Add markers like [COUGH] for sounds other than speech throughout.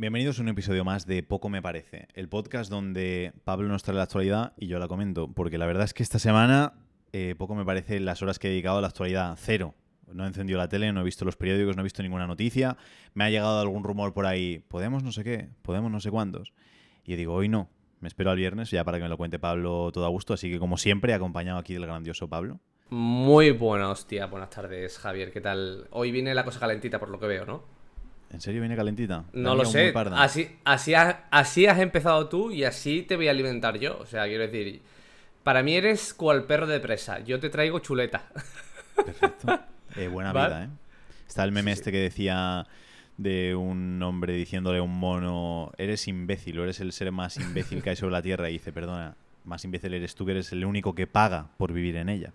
Bienvenidos a un episodio más de Poco Me Parece, el podcast donde Pablo nos trae la actualidad y yo la comento, porque la verdad es que esta semana eh, poco me parece las horas que he dedicado a la actualidad, cero. No he encendido la tele, no he visto los periódicos, no he visto ninguna noticia, me ha llegado algún rumor por ahí, podemos no sé qué, podemos no sé cuántos. Y digo, hoy no, me espero al viernes ya para que me lo cuente Pablo todo a gusto, así que como siempre, acompañado aquí del grandioso Pablo. Muy buena hostia, buenas tardes Javier, ¿qué tal? Hoy viene la cosa calentita por lo que veo, ¿no? ¿En serio viene calentita? No lo sé. Así, así, has, así has empezado tú y así te voy a alimentar yo. O sea, quiero decir, para mí eres cual perro de presa. Yo te traigo chuleta. Perfecto. Eh, buena [LAUGHS] vida, ¿eh? Está el meme este que decía de un hombre diciéndole a un mono, eres imbécil o eres el ser más imbécil que hay sobre la Tierra. Y dice, perdona, más imbécil eres tú que eres el único que paga por vivir en ella.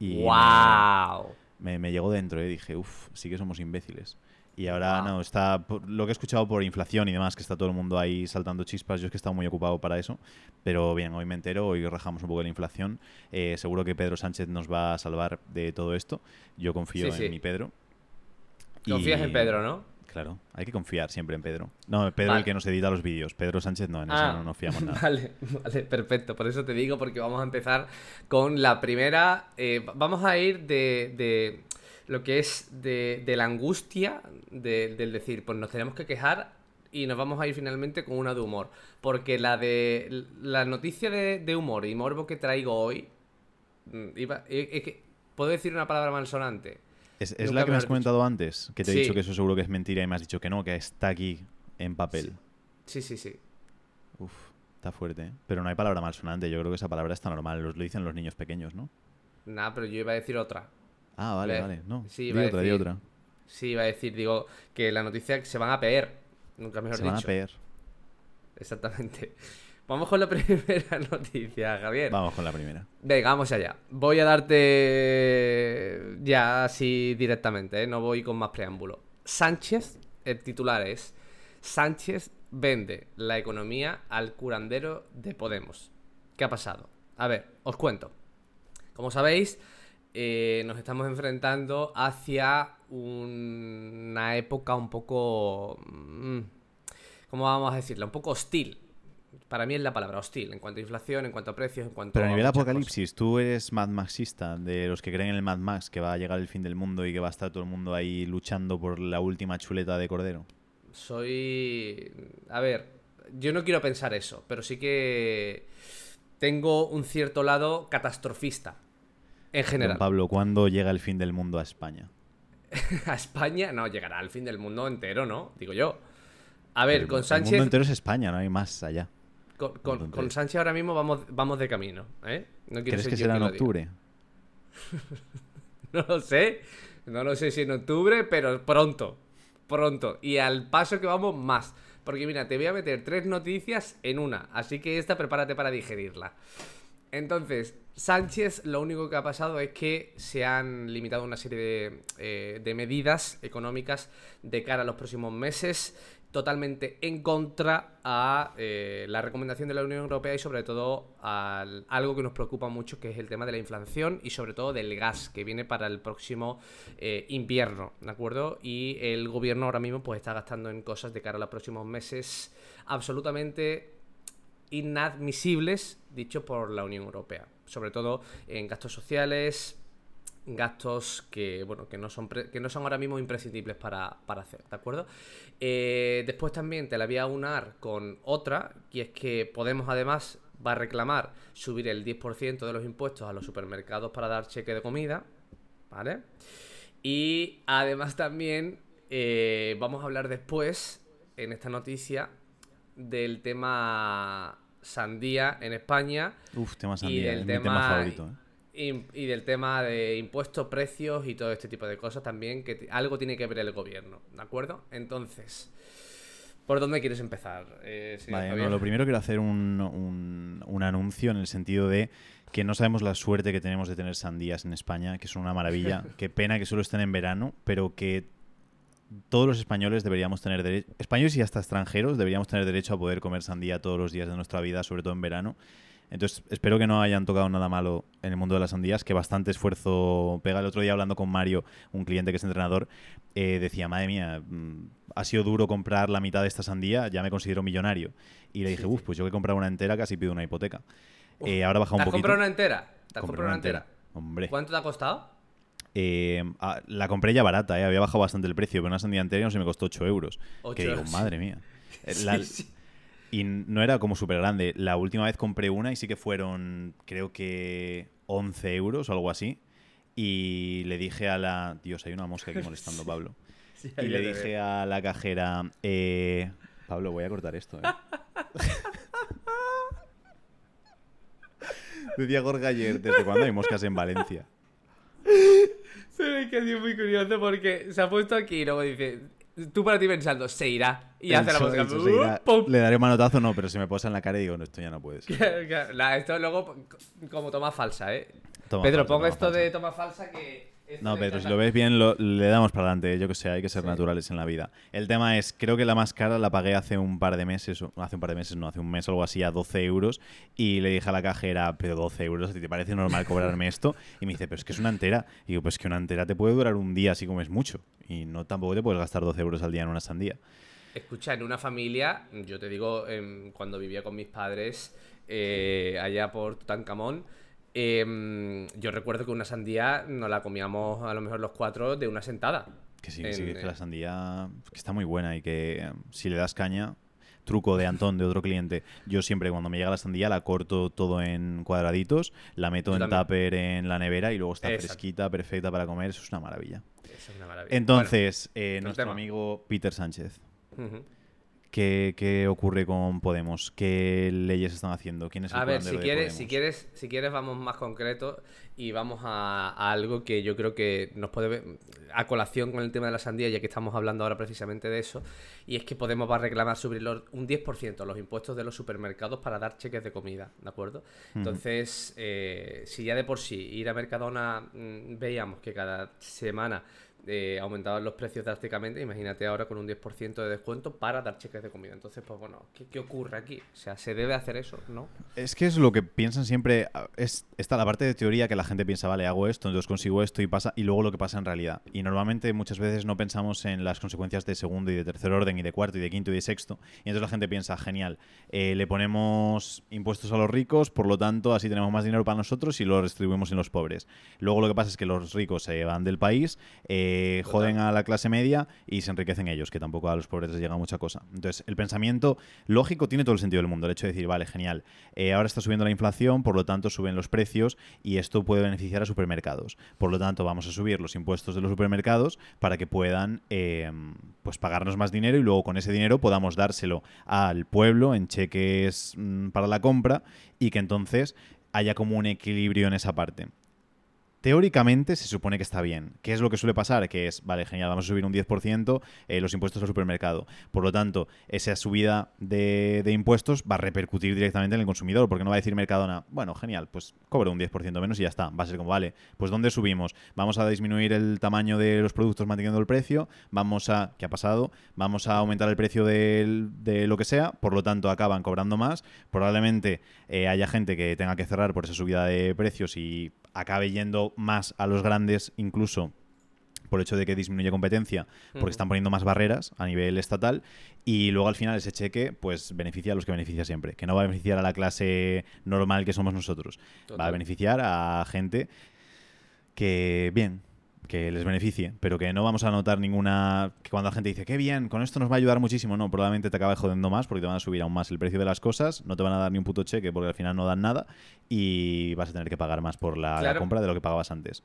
Y ¡Wow! Me, me, llegó dentro, ¿eh? Dije, uff, sí que somos imbéciles. Y ahora no, está lo que he escuchado por inflación y demás, que está todo el mundo ahí saltando chispas. Yo es que he estado muy ocupado para eso. Pero bien, hoy me entero, hoy rajamos un poco de la inflación. Eh, seguro que Pedro Sánchez nos va a salvar de todo esto. Yo confío en mi Pedro. Confías en Pedro, ¿no? Claro, hay que confiar siempre en Pedro. No, Pedro el que nos edita los vídeos. Pedro Sánchez no, en eso ah, no, fiamos nada. [LAUGHS] Vale, vale, perfecto. Por eso te digo, porque vamos a empezar con la primera. Eh, vamos a ir de lo que es de, la angustia del decir, pues nos tenemos que quejar y nos vamos a ir finalmente con una de humor. Porque la de la noticia de, humor y morbo que traigo hoy, mm, iba, es que, ¿puedo decir una palabra malsonante? Es, es la que me has comentado antes, que te he dicho que eso seguro que es mentira y me has dicho que no, que está aquí en papel. Sí, sí, sí. Uf, está fuerte. ¿eh? Pero no hay palabra malsonante, yo creo que esa palabra está normal, lo dicen los niños pequeños, ¿no? Nah, pero yo iba a decir otra. Ah, vale, vale. No, sí, otra, decir, otra. Sí, iba a decir, digo, que la noticia se van a peer. Nunca mejor se dicho. van a peer. Exactamente. [LAUGHS] Vamos con la [LAUGHS] primera noticia, Javier. Vamos con la primera. Venga, vamos allá. Voy a darte ya así directamente, ¿eh? no voy con más preámbulo. Sánchez, el titular es, Sánchez vende la economía al curandero de Podemos. ¿Qué ha pasado? A ver, os cuento. Como sabéis, eh, nos estamos enfrentando hacia una época un poco... Mm, ¿Cómo vamos a decirlo? Un poco hostil. Para mí es la palabra hostil, en cuanto a inflación, en cuanto a precios, en cuanto Pero a nivel apocalipsis, tú eres Mad Maxista, de los que creen en el Mad Max, que va a llegar el fin del mundo y que va a estar todo el mundo ahí luchando por la última chuleta de cordero. Soy... A ver, yo no quiero pensar eso, pero sí que tengo un cierto lado catastrofista en general. Pablo, ¿cuándo llega el fin del mundo a España? [LAUGHS] a España no, llegará al fin del mundo entero, ¿no? Digo yo. A ver, con Sánchez. El mundo entero es España, no hay más allá. Con, Sánchez ahora mismo vamos, vamos de camino, ¿eh? No ¿Crees que será en octubre? [LAUGHS] no lo sé. No lo sé si en octubre, pero pronto. Pronto. Y al paso que vamos, más. Porque mira, te voy a meter tres noticias en una. Así que esta prepárate para digerirla. Entonces, Sánchez lo único que ha pasado es que se han limitado una serie de, eh, medidas económicas de cara a los próximos meses, totalmente en contra a eh, la recomendación de la Unión Europea y sobre todo a algo que nos preocupa mucho, que es el tema de la inflación y sobre todo del gas que viene para el próximo eh, invierno, ¿de acuerdo? Y el gobierno ahora mismo pues está gastando en cosas de cara a los próximos meses absolutamente inadmisibles dicho por la Unión Europea, sobre todo en gastos sociales, gastos que bueno que no son que no son ahora mismo imprescindibles para, hacer, ¿de acuerdo? Eh, después también te la voy a unar con otra, y es que Podemos además va a reclamar subir el 10% de los impuestos a los supermercados para dar cheque de comida, ¿vale? Y además también eh, vamos a hablar después, en esta noticia, del tema sandía en España. Uf, tema sandía, y del tema, favorito. ¿eh? Y, del tema de impuestos, precios y todo este tipo de cosas también, que algo tiene que ver el gobierno, ¿de acuerdo? Entonces, ¿por dónde quieres empezar? Eh, vale, lo primero quiero hacer un, un, un anuncio en el sentido de que no sabemos la suerte que tenemos de tener sandías en España, que son una maravilla. [LAUGHS] Qué pena que solo estén en verano, pero que todos los españoles deberíamos tener derecho, españoles y hasta extranjeros deberíamos tener derecho a poder comer sandía todos los días de nuestra vida, sobre todo en verano. Entonces, espero que no hayan tocado nada malo en el mundo de las sandías, que bastante esfuerzo pega. El otro día hablando con Mario, un cliente que es entrenador, eh, decía, madre mía, mm, ha sido duro comprar la mitad de esta sandía, ya me considero millonario. Y le dije, uff, pues yo que he comprado una entera casi pido una hipoteca. Eh, ahora baja un ¿Te has poquito. comprado una entera? ¿Te has comprado una entera? Hombre. ¿Cuánto te ha costado? Eh, ah, la compré ya barata, eh, había bajado bastante el precio, pero una sandía entera no se me costó 8 euros. Que digo, madre mía. [LAUGHS] Eh, Sí, la- sí. Y no era como súper grande. La última vez compré una y sí que fueron, creo que 11 euros o algo así. Y le dije a la... Dios, hay una mosca aquí molestando, [LAUGHS] Pablo. Sí, Y le dije veo. a la cajera... eh, Pablo, voy a cortar esto, ¿eh? [LAUGHS] Decía Jorge ayer, ¿desde cuándo hay moscas en Valencia? Es que ha sido muy curioso porque se ha puesto aquí y luego dice, tú para ti pensando, se irá. Y hace la música. ¡pum! Le daré un manotazo, no, pero se me posa en la cara y digo, no, esto ya no puede ser. [LAUGHS] Esto luego como toma falsa, ¿eh? Toma Pedro, falsa, ponga toma esto falsa. de toma falsa que... No, de Pedro, si lo ves bien, lo- le damos para adelante. Yo que sé, hay que ser Sí. naturales en la vida. El tema es, creo que la más cara la pagué hace un par de meses, hace un par de meses, no, hace un mes o algo así, a 12 euros. Y le dije a la cajera, pero 12 euros, ¿a ti te parece normal cobrarme esto? Y me dice, pero es que es una entera. Y digo, pues que una entera te puede durar un día, así como es mucho. Y no tampoco te puedes gastar 12 euros al día en una sandía. Escucha, en una familia, yo te digo, em, cuando vivía con mis padres eh, allá por Tutankamón, em, yo recuerdo que una sandía nos la comíamos a lo mejor los cuatro de una sentada. Que sí, que sí, que eh, la sandía que está muy buena y que eh, si le das caña, truco de Antón, de otro cliente, yo siempre cuando me llega la sandía la corto todo en cuadraditos, la meto en tupper en la nevera y luego está Exacto. fresquita, perfecta para comer, eso es una maravilla. Eso es una maravilla. Entonces, eh, nuestro tema. amigo Peter Sánchez. ¿Qué, qué ocurre con Podemos? ¿Qué leyes están haciendo? ¿Quién es el A ver, si quieres, si quieres, si quieres vamos más concretos y vamos a, a algo que yo creo que nos puede ver a colación con el tema de la sandía, ya que estamos hablando ahora precisamente de eso, y es que Podemos va a reclamar subir los- un 10% los impuestos de los supermercados para dar cheques de comida, ¿de acuerdo? Entonces, eh, si ya de por sí ir a Mercadona mm, veíamos que cada semana eh, aumentaban los precios drásticamente, imagínate ahora con un 10% de descuento para dar cheques de comida. Entonces, pues bueno, ¿qué, qué ocurre aquí? O sea, ¿se debe hacer eso? ¿No? Es que es lo que piensan siempre. Es, está la parte de teoría que la gente piensa, vale, hago esto, entonces consigo esto y pasa, y luego lo que pasa en realidad. Y normalmente muchas veces no pensamos en las consecuencias de segundo y de tercer orden, y de cuarto y de quinto y de sexto. Y entonces la gente piensa, genial, eh, le ponemos impuestos a los ricos, por lo tanto, así tenemos más dinero para nosotros y lo distribuimos en los pobres. Luego lo que pasa es que los ricos se van del país, eh, Total. joden a la clase media y se enriquecen ellos, que tampoco a los pobres les llega mucha cosa. Entonces, el pensamiento lógico tiene todo el sentido del mundo. El hecho de decir, vale, genial, eh, ahora está subiendo la inflación, por lo tanto suben los precios y esto puede beneficiar a supermercados. Por lo tanto, vamos a subir los impuestos de los supermercados para que puedan eh, pues pagarnos más dinero y luego con ese dinero podamos dárselo al pueblo en cheques mm, para la compra y que entonces haya como un equilibrio en esa parte. Teóricamente se supone que está bien. ¿Qué es lo que suele pasar? Que es, vale, genial, vamos a subir un 10% eh, los impuestos al supermercado. Por lo tanto, esa subida de, impuestos va a repercutir directamente en el consumidor, porque no va a decir Mercadona, bueno, genial, pues cobro un 10% menos y ya está. Va a ser como, vale, pues ¿dónde subimos? Vamos a disminuir el tamaño de los productos manteniendo el precio, vamos a, ¿qué ha pasado? Vamos a aumentar el precio de lo que sea, por lo tanto acaban cobrando más. Probablemente eh, haya gente que tenga que cerrar por esa subida de precios y acabe yendo más a los grandes incluso por el hecho de que disminuye competencia, porque están poniendo más barreras a nivel estatal y luego al final ese cheque pues beneficia a los que beneficia siempre, que no va a beneficiar a la clase normal que somos nosotros, va a beneficiar a gente que bien, que les beneficie, pero que no vamos a notar ninguna que cuando la gente dice, qué bien, con esto nos va a ayudar muchísimo, no, probablemente te acabe jodiendo más porque te van a subir aún más el precio de las cosas, no te van a dar ni un puto cheque porque al final no dan nada y vas a tener que pagar más por la, compra de lo que pagabas antes.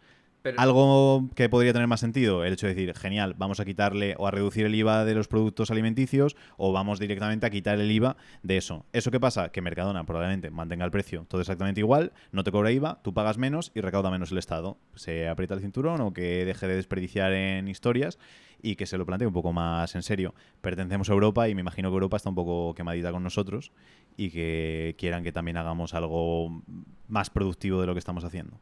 Algo que podría tener más sentido, el hecho de decir, genial, vamos a quitarle o a reducir el IVA de los productos alimenticios o vamos directamente a quitar el IVA de eso. ¿Eso qué pasa? Que Mercadona probablemente mantenga el precio todo exactamente igual, no te cobra IVA, tú pagas menos y recauda menos el Estado. Se aprieta el cinturón o que deje de desperdiciar en historias y que se lo plantee un poco más en serio. Pertenecemos a Europa y me imagino que Europa está un poco quemadita con nosotros y que quieran que también hagamos algo más productivo de lo que estamos haciendo.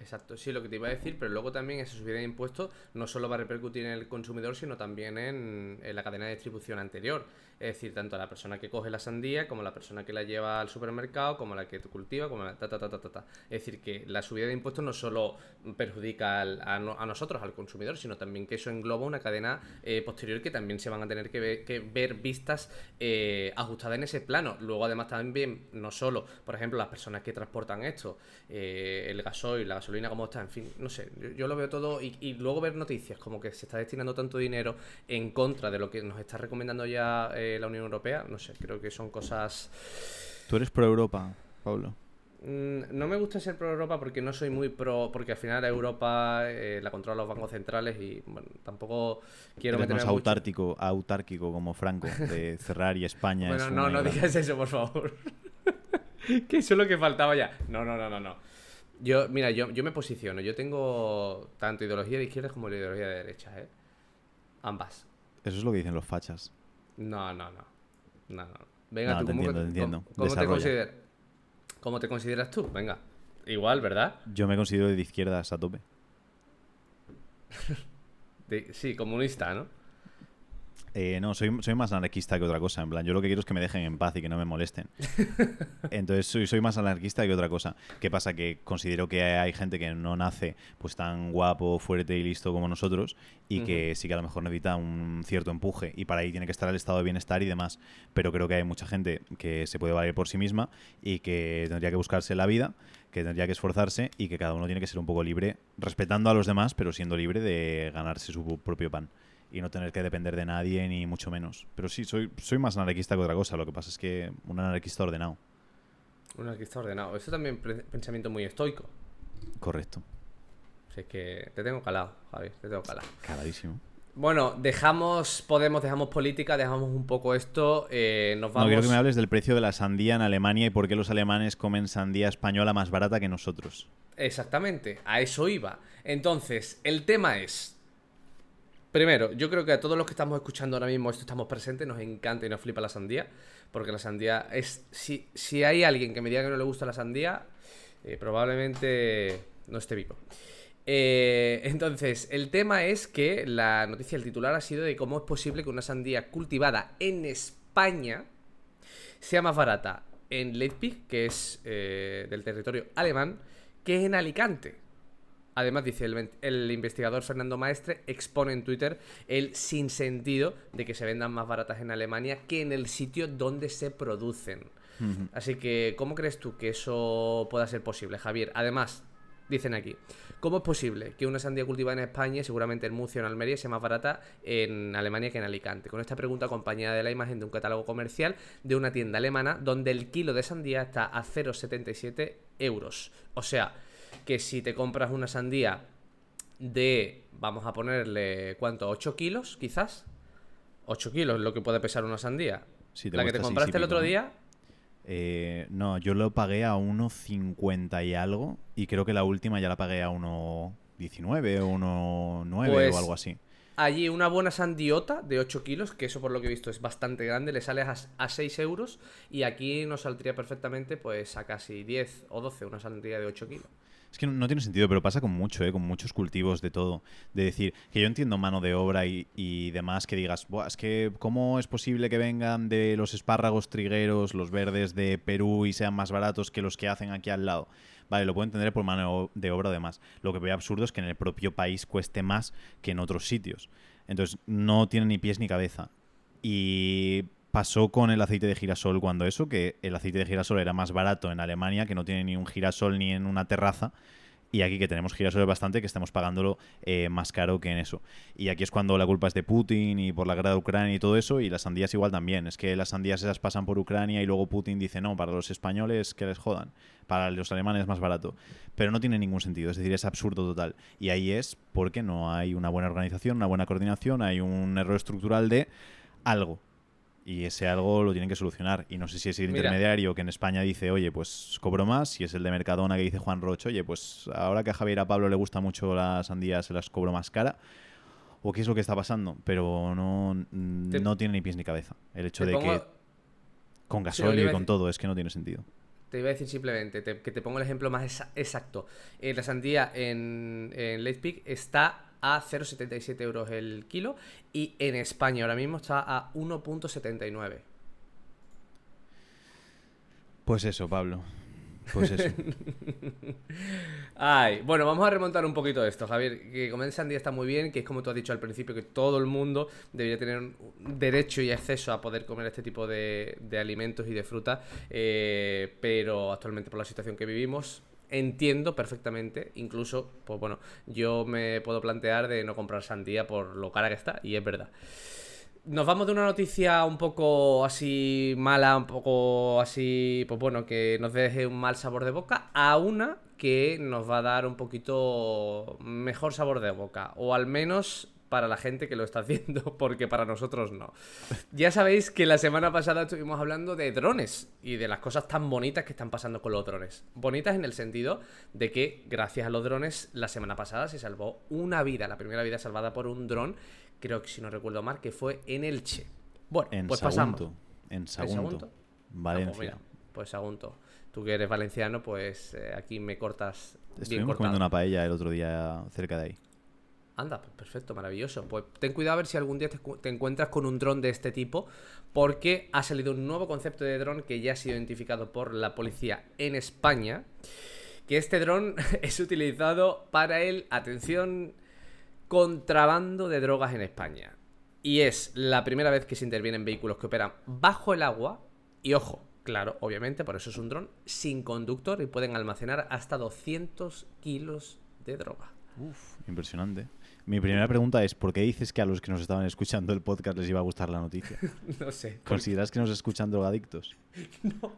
Exacto, sí, lo que te iba a decir, pero luego también esa subida de impuestos no solo va a repercutir en el consumidor, sino también en, la cadena de distribución anterior. Es decir, tanto a la persona que coge la sandía, como la persona que la lleva al supermercado, como la que cultiva, como la ta, ta, ta, ta, ta. Es decir, que la subida de impuestos no solo perjudica al- a, no- a nosotros, al consumidor, sino también que eso engloba una cadena eh, posterior que también se van a tener que ver, que ver vistas eh, ajustadas en ese plano. Luego, además, también, no solo, por ejemplo, las personas que transportan esto, eh, el gasoil, la gasolina, cómo está, en fin, no sé, yo, yo lo veo todo y, y luego ver noticias como que se está destinando tanto dinero en contra de lo que nos está recomendando ya eh, la Unión Europea, no sé, creo que son cosas... ¿Tú eres pro Europa, Pablo? Mm, No me gusta ser pro Europa porque no soy muy pro, porque al final Europa eh, la controlan los bancos centrales y bueno, tampoco quiero Eres meterme más mucho- autárquico, autárquico como Franco, de [LAUGHS] cerrar y España Bueno, es no, no gran- digas eso, por favor. [LAUGHS] que eso es lo que faltaba ya. No, no, no, no, no. Yo, mira, yo, yo me posiciono. Yo tengo tanto ideología de izquierda como ideología de derecha, ¿eh? Ambas. Eso es lo que dicen los fachas. No, no, no. No, no. Venga, No, tú, te ¿cómo, entiendo, te entiendo. cómo- cómo te consideras? ¿Cómo te consideras tú? Venga. Igual, ¿verdad? Yo me considero de izquierdas a tope. [LAUGHS] De- sí, comunista, ¿no? Eh, no, soy, soy más anarquista que otra cosa. En plan, yo lo que quiero es que me dejen en paz y que no me molesten. [LAUGHS] Entonces, soy, soy más anarquista que otra cosa. ¿Qué pasa? Que considero que hay gente que no nace pues tan guapo, fuerte y listo como nosotros y que sí que a lo mejor necesita un cierto empuje y para ahí tiene que estar el estado de bienestar y demás. Pero creo que hay mucha gente que se puede valer por sí misma y que tendría que buscarse la vida, que tendría que esforzarse y que cada uno tiene que ser un poco libre, respetando a los demás, pero siendo libre de ganarse su propio pan y no tener que depender de nadie ni mucho menos. Pero sí, soy, soy más anarquista que otra cosa. Lo que pasa es que un anarquista ordenado. Un anarquista ordenado. Eso también es pensamiento muy estoico. Correcto. Si es que te tengo calado, Javi, te tengo calado. Caladísimo. Bueno, dejamos Podemos, dejamos política, dejamos un poco esto. eh, nos No, vamos. quiero que me hables del precio de la sandía en Alemania y por qué los alemanes comen sandía española más barata que nosotros. Exactamente, a eso iba. Entonces, el tema es. Primero, yo creo que a todos los que estamos escuchando ahora mismo esto estamos presentes, nos encanta y nos flipa la sandía. Porque la sandía es. Si, si hay alguien que me diga que no le gusta la sandía, eh, probablemente no esté vivo. Eh, entonces, el tema es que la noticia, el titular ha sido de cómo es posible que una sandía cultivada en España sea más barata en Leipzig, que es eh, del territorio alemán, que en Alicante. Además, dice el, investigador Fernando Maestre, expone en Twitter el sinsentido de que se vendan más baratas en Alemania que en el sitio donde se producen. Así que, ¿cómo crees tú que eso pueda ser posible, Javier? Además, dicen aquí, ¿cómo es posible que una sandía cultivada en España, seguramente en Murcia o en Almería, sea más barata en Alemania que en Alicante? Con esta pregunta acompañada de la imagen de un catálogo comercial de una tienda alemana donde el kilo de sandía está a 0,77 euros. O sea, que si te compras una sandía de, vamos a ponerle, ¿cuánto? ¿8 kilos, quizás? 8 kilos es lo que puede pesar una sandía. Te la que te compraste el otro día, Eh, no, yo lo pagué a 1,50 y algo y creo que la última ya la pagué a 1,19 o 1,9 Pues- o algo así. Allí una buena sandiota de 8 kilos, que eso por lo que he visto es bastante grande, le sale a, a 6 euros y aquí nos saldría perfectamente pues a casi 10 o 12 una sandía de 8 kilos. Es que no, tiene sentido, pero pasa con mucho, ¿eh? con muchos cultivos de todo. De decir, que yo entiendo mano de obra y, y demás, que digas, "Buah, es que ¿cómo es posible que vengan de los espárragos trigueros, los verdes de Perú y sean más baratos que los que hacen aquí al lado? Vale, lo puedo entender por mano de obra o demás. Lo que veo absurdo es que en el propio país cueste más que en otros sitios. Entonces, no tiene ni pies ni cabeza. Y pasó con el aceite de girasol cuando eso, que el aceite de girasol era más barato en Alemania, que no tiene ni un girasol ni en una terraza, y aquí que tenemos girasoles bastante, que estamos pagándolo eh, más caro que en eso. Y aquí es cuando la culpa es de Putin y por la guerra de Ucrania y todo eso, y las sandías igual también. Es que las sandías esas pasan por Ucrania y luego Putin dice, no, para los españoles que les jodan, para los alemanes es más barato. Pero no tiene ningún sentido, es decir, es absurdo total. Y ahí es porque no hay una buena organización, una buena coordinación, hay un error estructural de algo. Y ese algo lo tienen que solucionar. Y no sé si es el Mira. intermediario que en España dice, oye, pues cobro más. Si es el de Mercadona que dice Juan Roche, oye, pues ahora que a Javier a Pablo le gusta mucho las sandías, se las cobro más cara. ¿O qué es lo que está pasando? Pero no, Te- no tiene ni pies ni cabeza. El hecho de pongo- que con Sí, Oliver, y con todo es que no tiene sentido. Te iba a decir simplemente, que te pongo el ejemplo más exacto. Eh, la sandía en, en Late Peak está a 0,77 euros el kilo y en España ahora mismo está a 1,79. Pues eso, Pablo. Pues eso. [LAUGHS] Ay, bueno, vamos a remontar un poquito esto, Javier. Que comer sandía está muy bien, que es como tú has dicho al principio, que todo el mundo debería tener derecho y acceso a poder comer este tipo de, alimentos y de fruta. Eh, pero actualmente por la situación que vivimos, entiendo perfectamente, incluso, pues bueno, yo me puedo plantear de no comprar sandía por lo cara que está, y es verdad. Nos vamos de una noticia un poco así mala, un poco así, pues bueno, que nos deje un mal sabor de boca, a una que nos va a dar un poquito mejor sabor de boca, o al menos para la gente que lo está haciendo, [LAUGHS] porque para nosotros no. Ya sabéis que la semana pasada estuvimos hablando de drones y de las cosas tan bonitas que están pasando con los drones. Bonitas en el sentido de que gracias a los drones la semana pasada se salvó una vida, la primera vida salvada por un dron, creo que si no recuerdo mal, que fue en Elche. Bueno, pues pasamos. En Sagunto. Valencia. Ah, pues, Sagunto. Tú que eres valenciano, pues eh, aquí me cortas. Estuvimos comiendo una paella el otro día cerca de ahí. Anda, pues perfecto, maravilloso. Pues ten cuidado a ver si algún día te, encuentras con un dron de este tipo, porque ha salido un nuevo concepto de dron que ya ha sido identificado por la policía en España. Que este dron [LAUGHS] es utilizado para el, atención, contrabando de drogas en España. Y es la primera vez que se interviene en vehículos que operan bajo el agua. Y ojo, claro, obviamente, por eso es un dron sin conductor y pueden almacenar hasta 200 kilos de droga. Uf, impresionante. Mi primera pregunta es, ¿por qué dices que a los que nos estaban escuchando el podcast les iba a gustar la noticia? [LAUGHS] no sé. ¿Consideras que nos escuchan drogadictos? [LAUGHS] no.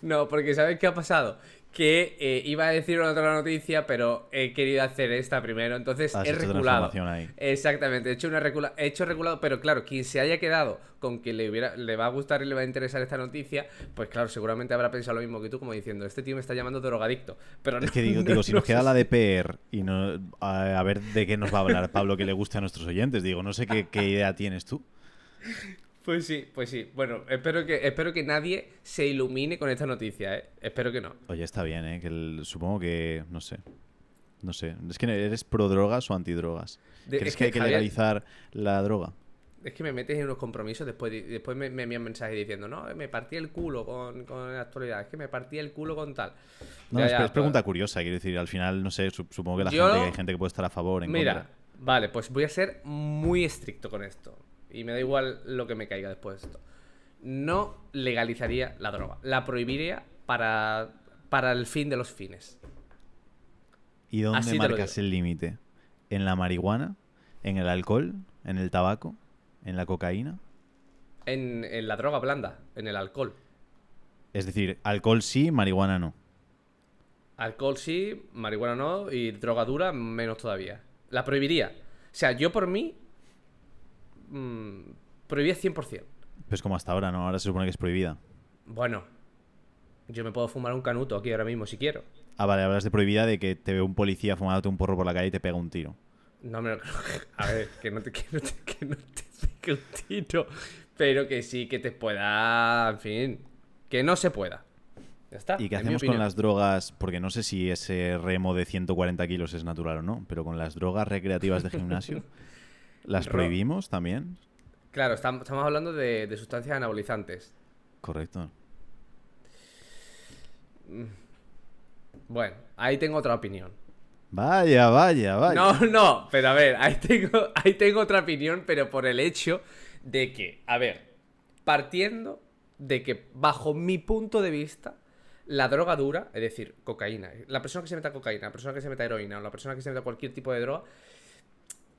No, porque ¿sabes qué ha pasado? Que eh, iba a decir otra noticia, pero he querido hacer esta primero, entonces he reculado. Exactamente, he hecho, una he hecho reculado, pero claro, quien se haya quedado con que le, hubiera, le va a gustar y le va a interesar esta noticia, pues claro, seguramente habrá pensado lo mismo que tú, como diciendo, este tío me está llamando drogadicto. Pero es que digo, [LAUGHS] digo si nos queda la de PR y no, a, ver de qué nos va a hablar Pablo que le guste a nuestros oyentes, digo, no sé qué, qué idea tienes tú. Pues sí, pues sí. Bueno, espero que, espero que nadie se ilumine con esta noticia, ¿eh? Espero que no. Oye, está bien, ¿eh? Que supongo que, no sé. No sé. Es que eres pro drogas o antidrogas. ¿Crees que, hay que legalizar la droga? Es que me metes en unos compromisos, después, después me, me envían mensajes diciendo, no, me partí el culo con, con la actualidad, es que me partí el culo con tal. No, es, pregunta curiosa, quiero decir, al final, no sé, supongo que la gente, hay gente que puede estar a favor, en Mira, vale, pues voy a ser muy estricto con esto y me da igual lo que me caiga después de esto. No legalizaría la droga, la prohibiría para, para el fin de los fines. ¿Y dónde marcas el límite? ¿En la marihuana? ¿En el alcohol? ¿En el tabaco? ¿En la cocaína? En, en la droga blanda, en el alcohol. Es decir, alcohol sí, marihuana no. Alcohol sí, marihuana no y droga dura menos todavía. La prohibiría. O sea, yo por mí mmm, prohibida 100%. Pues como hasta ahora, ¿no? Ahora se supone que es prohibida. Bueno, yo me puedo fumar un canuto aquí ahora mismo si quiero. Ah, vale, hablas de prohibida de que te ve un policía fumándote un porro por la calle y te pega un tiro. No, me [LAUGHS] A ver, que no te, que no te, que no te pegue un tiro. Pero que sí que te pueda. En fin. Que no se pueda. Ya está. ¿Y qué hacemos con las drogas? Porque no sé si ese remo de 140 kilos es natural o no, pero con las drogas recreativas de gimnasio. [LAUGHS] ¿Las prohibimos también? Claro, estamos hablando de, sustancias anabolizantes. Correcto. Mm. Bueno, ahí tengo otra opinión. Vaya, vaya, vaya. No, no, pero a ver, ahí tengo, [LAUGHS] ahí tengo otra opinión, pero por el hecho de que, a ver, partiendo de que bajo mi punto de vista, la droga dura, es decir, cocaína, la persona que se meta cocaína, la persona que se meta heroína o la persona que se meta cualquier tipo de droga,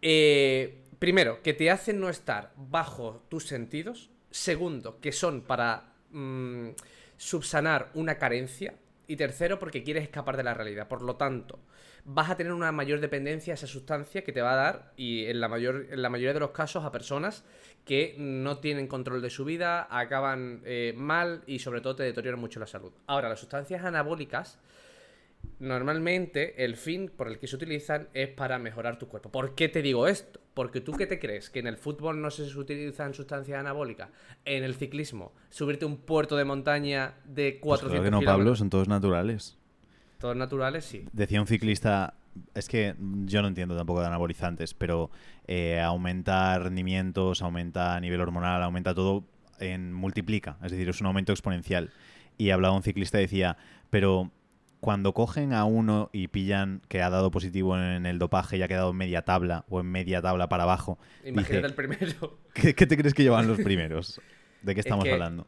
eh, primero, que te hacen no estar bajo tus sentidos. Segundo, que son para mm, subsanar una carencia. Y tercero, porque quieres escapar de la realidad. Por lo tanto, vas a tener una mayor dependencia a esa sustancia que te va a dar, y en la, mayor, en la mayoría de los casos, a personas que no tienen control de su vida, acaban eh, mal y sobre todo te deterioran mucho la salud. Ahora, las sustancias anabólicas normalmente el fin por el que se utilizan es para mejorar tu cuerpo. ¿Por qué te digo esto? Porque tú qué te crees, que en el fútbol no se utilizan sustancias anabólicas, en el ciclismo, subirte un puerto de montaña de 400 pues claro que no, Pablo, son todos naturales. Todos naturales, sí. Decía un ciclista, es que yo no entiendo tampoco de anabolizantes, pero eh, aumenta rendimientos, aumenta a nivel hormonal, aumenta todo, en multiplica, es decir, es un aumento exponencial. Y hablaba un ciclista y decía, pero cuando cogen a uno y pillan que ha dado positivo en el dopaje y ha quedado en media tabla o en media tabla para abajo. Imagínate el primero. [LAUGHS] ¿qué, te crees que llevan los primeros? ¿De qué estamos hablando?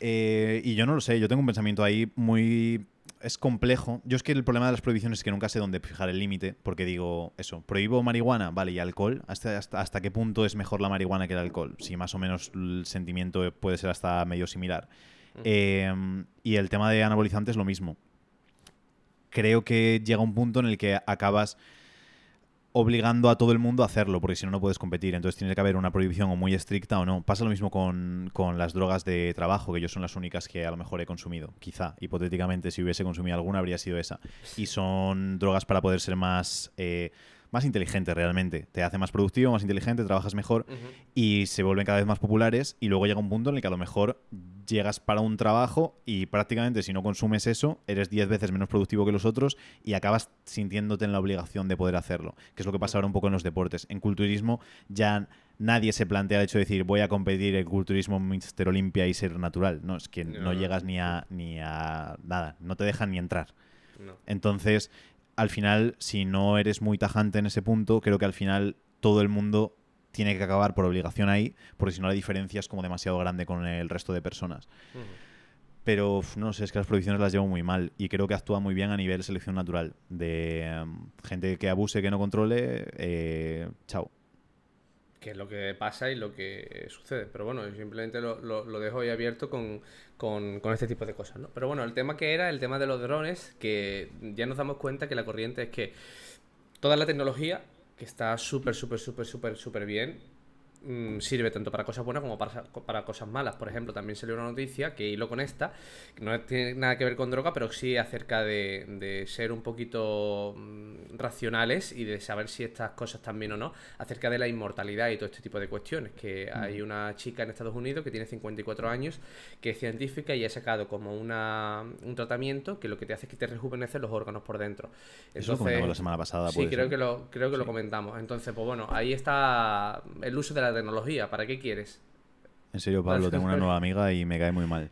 Eh, y yo no lo sé, yo tengo un pensamiento ahí muy... Es complejo. Yo es que el problema de las prohibiciones es que nunca sé dónde fijar el límite, porque digo, eso, prohíbo marihuana, vale, y alcohol, ¿Hasta, hasta, qué punto es mejor la marihuana que el alcohol? Si más o menos el sentimiento puede ser hasta medio similar. Em, y el tema de anabolizantes, lo mismo. Creo que llega un punto en el que acabas obligando a todo el mundo a hacerlo, porque si no, no puedes competir. Entonces tiene que haber una prohibición o muy estricta o no. Pasa lo mismo con, las drogas de trabajo, que yo son las únicas que a lo mejor he consumido. Quizá, hipotéticamente, si hubiese consumido alguna, habría sido esa. Y son drogas para poder ser más... Eh, más inteligente realmente. Te hace más productivo, más inteligente, trabajas mejor y se vuelven cada vez más populares y luego llega un punto en el que a lo mejor llegas para un trabajo y prácticamente si no consumes eso, eres 10 veces menos productivo que los otros y acabas sintiéndote en la obligación de poder hacerlo, que es lo que pasa ahora un poco en los deportes. En culturismo ya nadie se plantea el hecho de decir voy a competir en culturismo Mister Olimpia y ser natural. No, es que no, llegas ni a, ni a nada, no te dejan ni entrar. Entonces, al final, si no eres muy tajante en ese punto, creo que al final todo el mundo tiene que acabar por obligación ahí, porque si no la diferencia es como demasiado grande con el resto de personas. Pero no sé, es que las prohibiciones las llevo muy mal y creo que actúa muy bien a nivel selección natural. De em, gente que abuse, que no controle, eh, chao que es lo que pasa y lo que sucede. Pero bueno, simplemente lo, lo, dejo ahí abierto con, con, con, este tipo de cosas, ¿no? Pero bueno, el tema que era, el tema de los drones, que ya nos damos cuenta que la corriente es que toda la tecnología, que está súper, súper, súper, súper, súper bien, Mm, sirve tanto para cosas buenas como para, para, cosas malas. Por ejemplo, también salió una noticia que hilo con esta, que no tiene nada que ver con droga, pero sí acerca de, de ser un poquito mm, racionales y de saber si estas cosas están bien o no, acerca de la inmortalidad y todo este tipo de cuestiones. Que mm. hay una chica en Estados Unidos que tiene 54 años, que es científica y ha sacado como una, un tratamiento que lo que te hace es que te rejuvenece los órganos por dentro. Entonces, Eso lo comentamos la semana pasada. Sí, creo que, lo, creo que lo comentamos. Entonces, pues bueno, ahí está el uso de la tecnología. ¿Para qué quieres? En serio, Pablo, tengo una nueva amiga y me cae muy mal.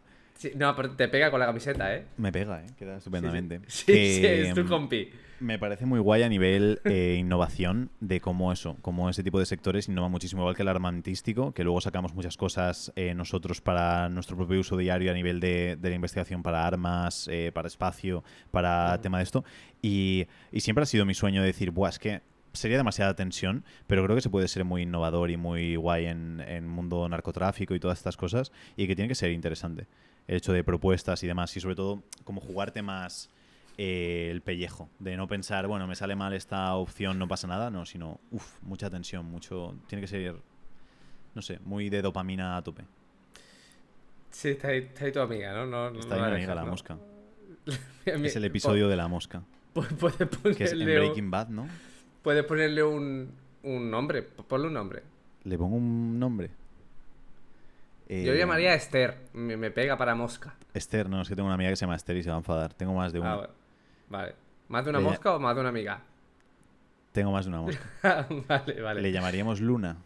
no, pero te pega con la camiseta, ¿eh? Me pega, ¿eh? Queda estupendamente. Sí, sí, [LAUGHS] es tu compi. Me parece muy guay a nivel eh, innovación de cómo eso, cómo ese tipo de sectores innova muchísimo, igual que el armantístico, que luego sacamos muchas cosas eh, nosotros para nuestro propio uso diario a nivel de, la investigación para armas, eh, para espacio, para tema de esto. Y, y, siempre ha sido mi sueño decir, Buah, es que sería demasiada tensión, pero creo que se puede ser muy innovador y muy guay en, en mundo narcotráfico y todas estas cosas y que tiene que ser interesante. El hecho de propuestas y demás y sobre todo como jugarte más eh, el pellejo, de no pensar, bueno, me sale mal esta opción, no pasa nada, no, sino, uff, mucha tensión, mucho, tiene que ser, no sé, muy de dopamina a tope. Sí, está ahí, tu amiga, ¿no? no está ahí mi amiga, la mosca. [LAUGHS] es el episodio de la mosca. [LAUGHS] Puedes ponerle... Que es en Breaking Bad, ¿no? Puedes ponerle un, un nombre, ponle un nombre. ¿Le pongo un nombre? Yo le llamaría Esther, me, pega para mosca. Esther, no, es que tengo una amiga que se llama Esther y se va a enfadar. Tengo más de ah, una. vale. ¿Más de una mosca o más de una amiga? Tengo más de una mosca. [LAUGHS] vale, vale. Le llamaríamos Luna.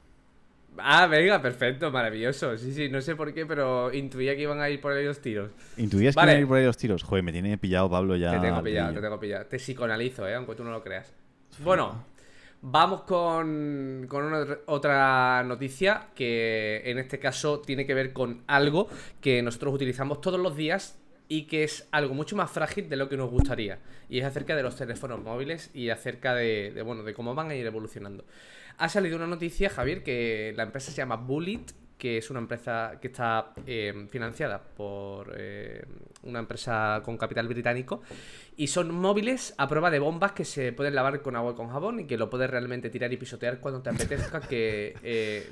Ah, venga, perfecto, maravilloso. Sí, sí, no sé por qué, pero intuía que iban a ir por ahí los tiros. ¿Intuías que iban a ir por ahí los tiros? Joder, me tiene pillado Pablo ya. Te tengo pillado, te tengo pillado. Te psicoanalizo, ¿eh? Aunque tú no lo creas. Bueno, Vamos con, otra noticia que en este caso tiene que ver con algo que nosotros utilizamos todos los días y que es algo mucho más frágil de lo que nos gustaría. Y es acerca de los teléfonos móviles y acerca de, bueno, de cómo van a ir evolucionando. Ha salido una noticia, Javier, que la empresa se llama Bullet que es una empresa que está eh, financiada por eh, una empresa con capital británico. Y son móviles a prueba de bombas que se pueden lavar con agua y con jabón y que lo puedes realmente tirar y pisotear cuando te apetezca. que eh,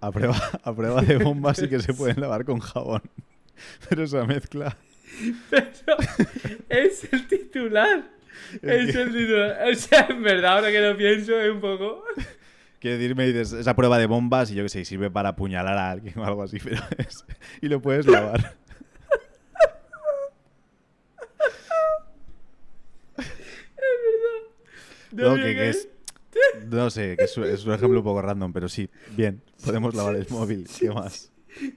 a, prueba, a prueba de bombas y que se pueden lavar con jabón. [LAUGHS] Pero esa mezcla. Pero es el titular. Es el titular. O sea, en verdad, ahora que lo pienso, es un poco. Quiero decir, me dices, esa prueba de bombas y yo que sé, sirve para apuñalar a alguien o algo así, [LAUGHS] pero es... Y lo puedes lavar. [LAUGHS] No, No, mira que, que es... No sé, que es, es un ejemplo un poco random, pero sí, bien, podemos lavar el móvil. ¿Qué más?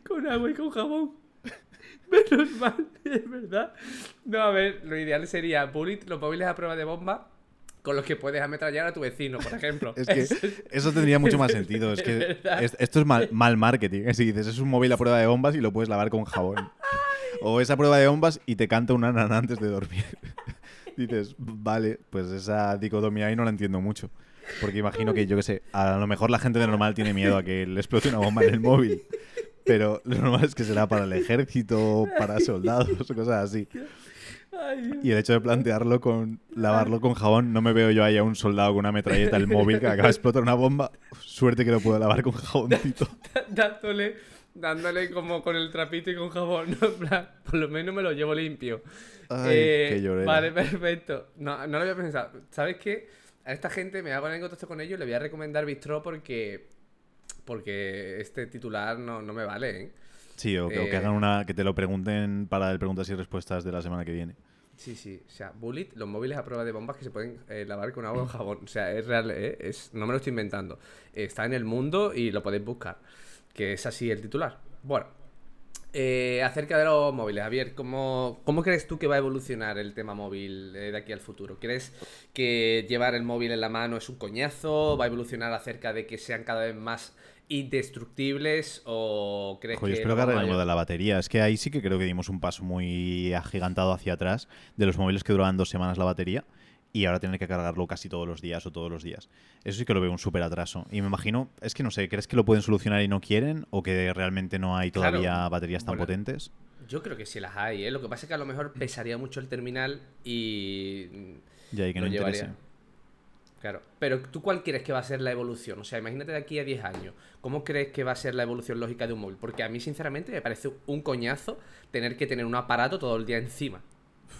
Con agua y con jabón. [LAUGHS] Menos mal, es verdad. No, a ver, lo ideal sería bullet, los móviles a prueba de bomba con los que puedes ametrallar a tu vecino, por ejemplo. [LAUGHS] Es que [LAUGHS] Eso tendría mucho más sentido. Es [LAUGHS] que es- esto es mal, mal marketing. Es decir, dices, es un móvil a prueba de bombas y lo puedes lavar con jabón. O esa prueba de bombas y te canta una nana antes de dormir. Dices, vale, pues esa dicotomía ahí no la entiendo mucho. Porque imagino que, yo qué sé, a lo mejor la gente de normal tiene miedo a que le explote una bomba en el móvil. Pero lo normal es que será para el ejército, para soldados cosas así. Ay. Y el hecho de plantearlo con lavarlo con jabón, no me veo yo ahí a un soldado con una metralleta el móvil que acaba de explotar una bomba. Suerte que lo puedo lavar con jaboncito. [LAUGHS] dándole, dándole como con el trapito y con jabón, por lo menos me lo llevo limpio. Ay, Eh, llorera. Vale, perfecto. No, no lo había pensado. ¿Sabes qué? A esta gente me voy a poner en contacto con ellos, le voy a recomendar Bistro porque porque este titular no, no me vale, ¿eh? Sí, o que, o que Eh, hagan una, que te lo pregunten para el preguntas y respuestas de la semana que viene. Sí, sí. O sea, Bullet, los móviles a prueba de bombas que se pueden eh, lavar con agua o jabón. O sea, es real, ¿eh? Es, no me lo estoy inventando. Está en el mundo y lo podéis buscar. Que es así el titular. Bueno. eh, acerca de los móviles, Javier, ¿cómo, ¿cómo crees tú que va a evolucionar el tema móvil de aquí al futuro? ¿Crees que llevar el móvil en la mano es un coñazo? ¿Va a evolucionar acerca de que sean cada vez más indestructibles? ¿O crees Joder, que espero que arreglen lo de la batería. Es que ahí sí que creo que dimos un paso muy agigantado hacia atrás de los móviles que duraban dos semanas la batería y ahora tener que cargarlo casi todos los días o todos los días. Eso sí que lo veo un súper atraso. Y me imagino, es que no sé, ¿crees que lo pueden solucionar y no quieren? ¿O que realmente no hay Claro. todavía baterías tan Bueno. potentes? Yo creo que sí las hay, ¿eh? Lo que pasa es que a lo mejor pesaría mucho el terminal y... Ya, y que no llevaría. interese. Claro. Pero ¿tú cuál crees que va a ser la evolución? O sea, imagínate de aquí a 10 años. ¿Cómo crees que va a ser la evolución lógica de un móvil? Porque a mí, sinceramente, me parece un coñazo tener que tener un aparato todo el día encima.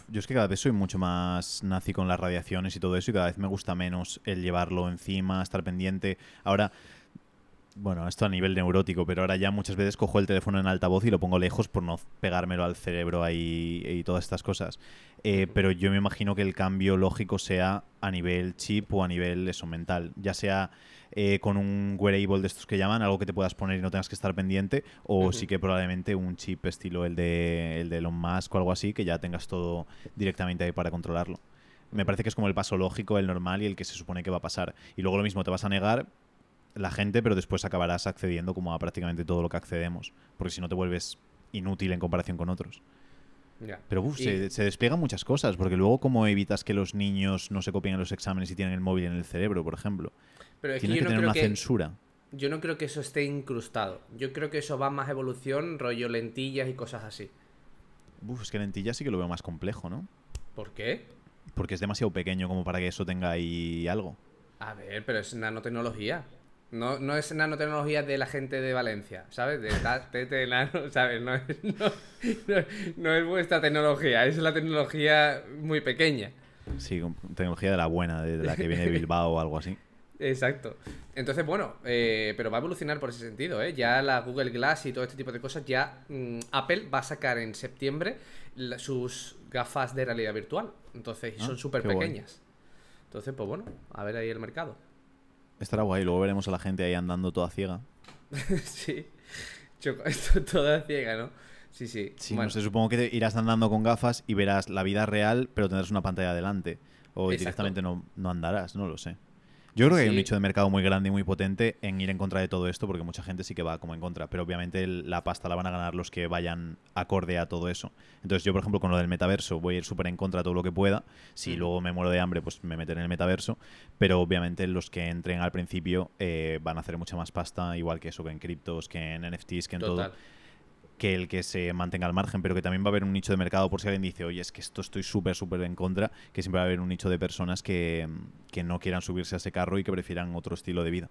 Yo es que cada vez soy mucho más nazi con las radiaciones y todo eso y cada vez me gusta menos el llevarlo encima, estar pendiente. Ahora, bueno, esto a nivel neurótico, pero ahora ya muchas veces cojo el teléfono en altavoz y lo pongo lejos por no pegármelo al cerebro ahí y todas estas cosas. Eh, pero yo me imagino que el cambio lógico sea a nivel chip o a nivel eso mental, ya sea eh, con un wearable de estos que llaman, algo que te puedas poner y no tengas que estar pendiente, o sí que probablemente un chip estilo el de, el de Elon Musk o algo así, que ya tengas todo directamente ahí para controlarlo. Me parece que es como el paso lógico, el normal y el que se supone que va a pasar. Y luego lo mismo, te vas a negar la gente, pero después acabarás accediendo como a prácticamente todo lo que accedemos, porque si no te vuelves inútil en comparación con otros. Pero uf, Y- se, se despliegan muchas cosas, porque luego cómo evitas que los niños no se copien en los exámenes y tienen el móvil en el cerebro, por ejemplo. Pero es que Tiene yo que no tener creo una que... censura. Yo no creo que eso esté incrustado. Yo creo que eso va más evolución, rollo lentillas y cosas así. Uf, es que lentilla sí que lo veo más complejo, ¿no? ¿Por qué? Porque es demasiado pequeño como para que eso tenga ahí algo. A ver, pero es nanotecnología. No, no es nanotecnología de la gente de Valencia, ¿sabes? De tete, nano, [LAUGHS] ¿sabes? No es, no, no- no es vuestra tecnología, es la tecnología muy pequeña. Sí, tecnología de la buena, de la que viene de Bilbao o algo así. Exacto. Entonces, bueno, eh, pero va a evolucionar por ese sentido, ¿eh? Ya la Google Glass y todo este tipo de cosas, ya mm, Apple va a sacar en septiembre la- sus gafas de realidad virtual. Entonces, Ah, son súper pequeñas. Entonces, pues bueno, a ver ahí el mercado. Estará guay, luego veremos a la gente ahí andando toda ciega. [LAUGHS] sí. Choco- [LAUGHS] esto toda ciega, ¿no? Sí, sí. Sí, Bueno, no sé, supongo que te irás andando con gafas y verás la vida real, pero tendrás una pantalla delante. O Exacto. directamente no, no andarás, no lo sé. Yo creo que hay un nicho de mercado muy grande y muy potente en ir en contra de todo esto, porque mucha gente sí que va como en contra, pero obviamente el- la pasta la van a ganar los que vayan acorde a todo eso. Entonces yo, por ejemplo, con lo del metaverso voy a ir súper en contra de todo lo que pueda. Si Ujú. luego me muero de hambre, pues me meteré en el metaverso, pero obviamente los que entren al principio eh, van a hacer mucha más pasta, igual que eso, que en criptos, que en NFTs, que en total. todo que el que se mantenga al margen, pero que también va a haber un nicho de mercado por si alguien dice, oye, es que esto estoy súper, súper en contra, que siempre va a haber un nicho de personas que, que no quieran subirse a ese carro y que prefieran otro estilo de vida.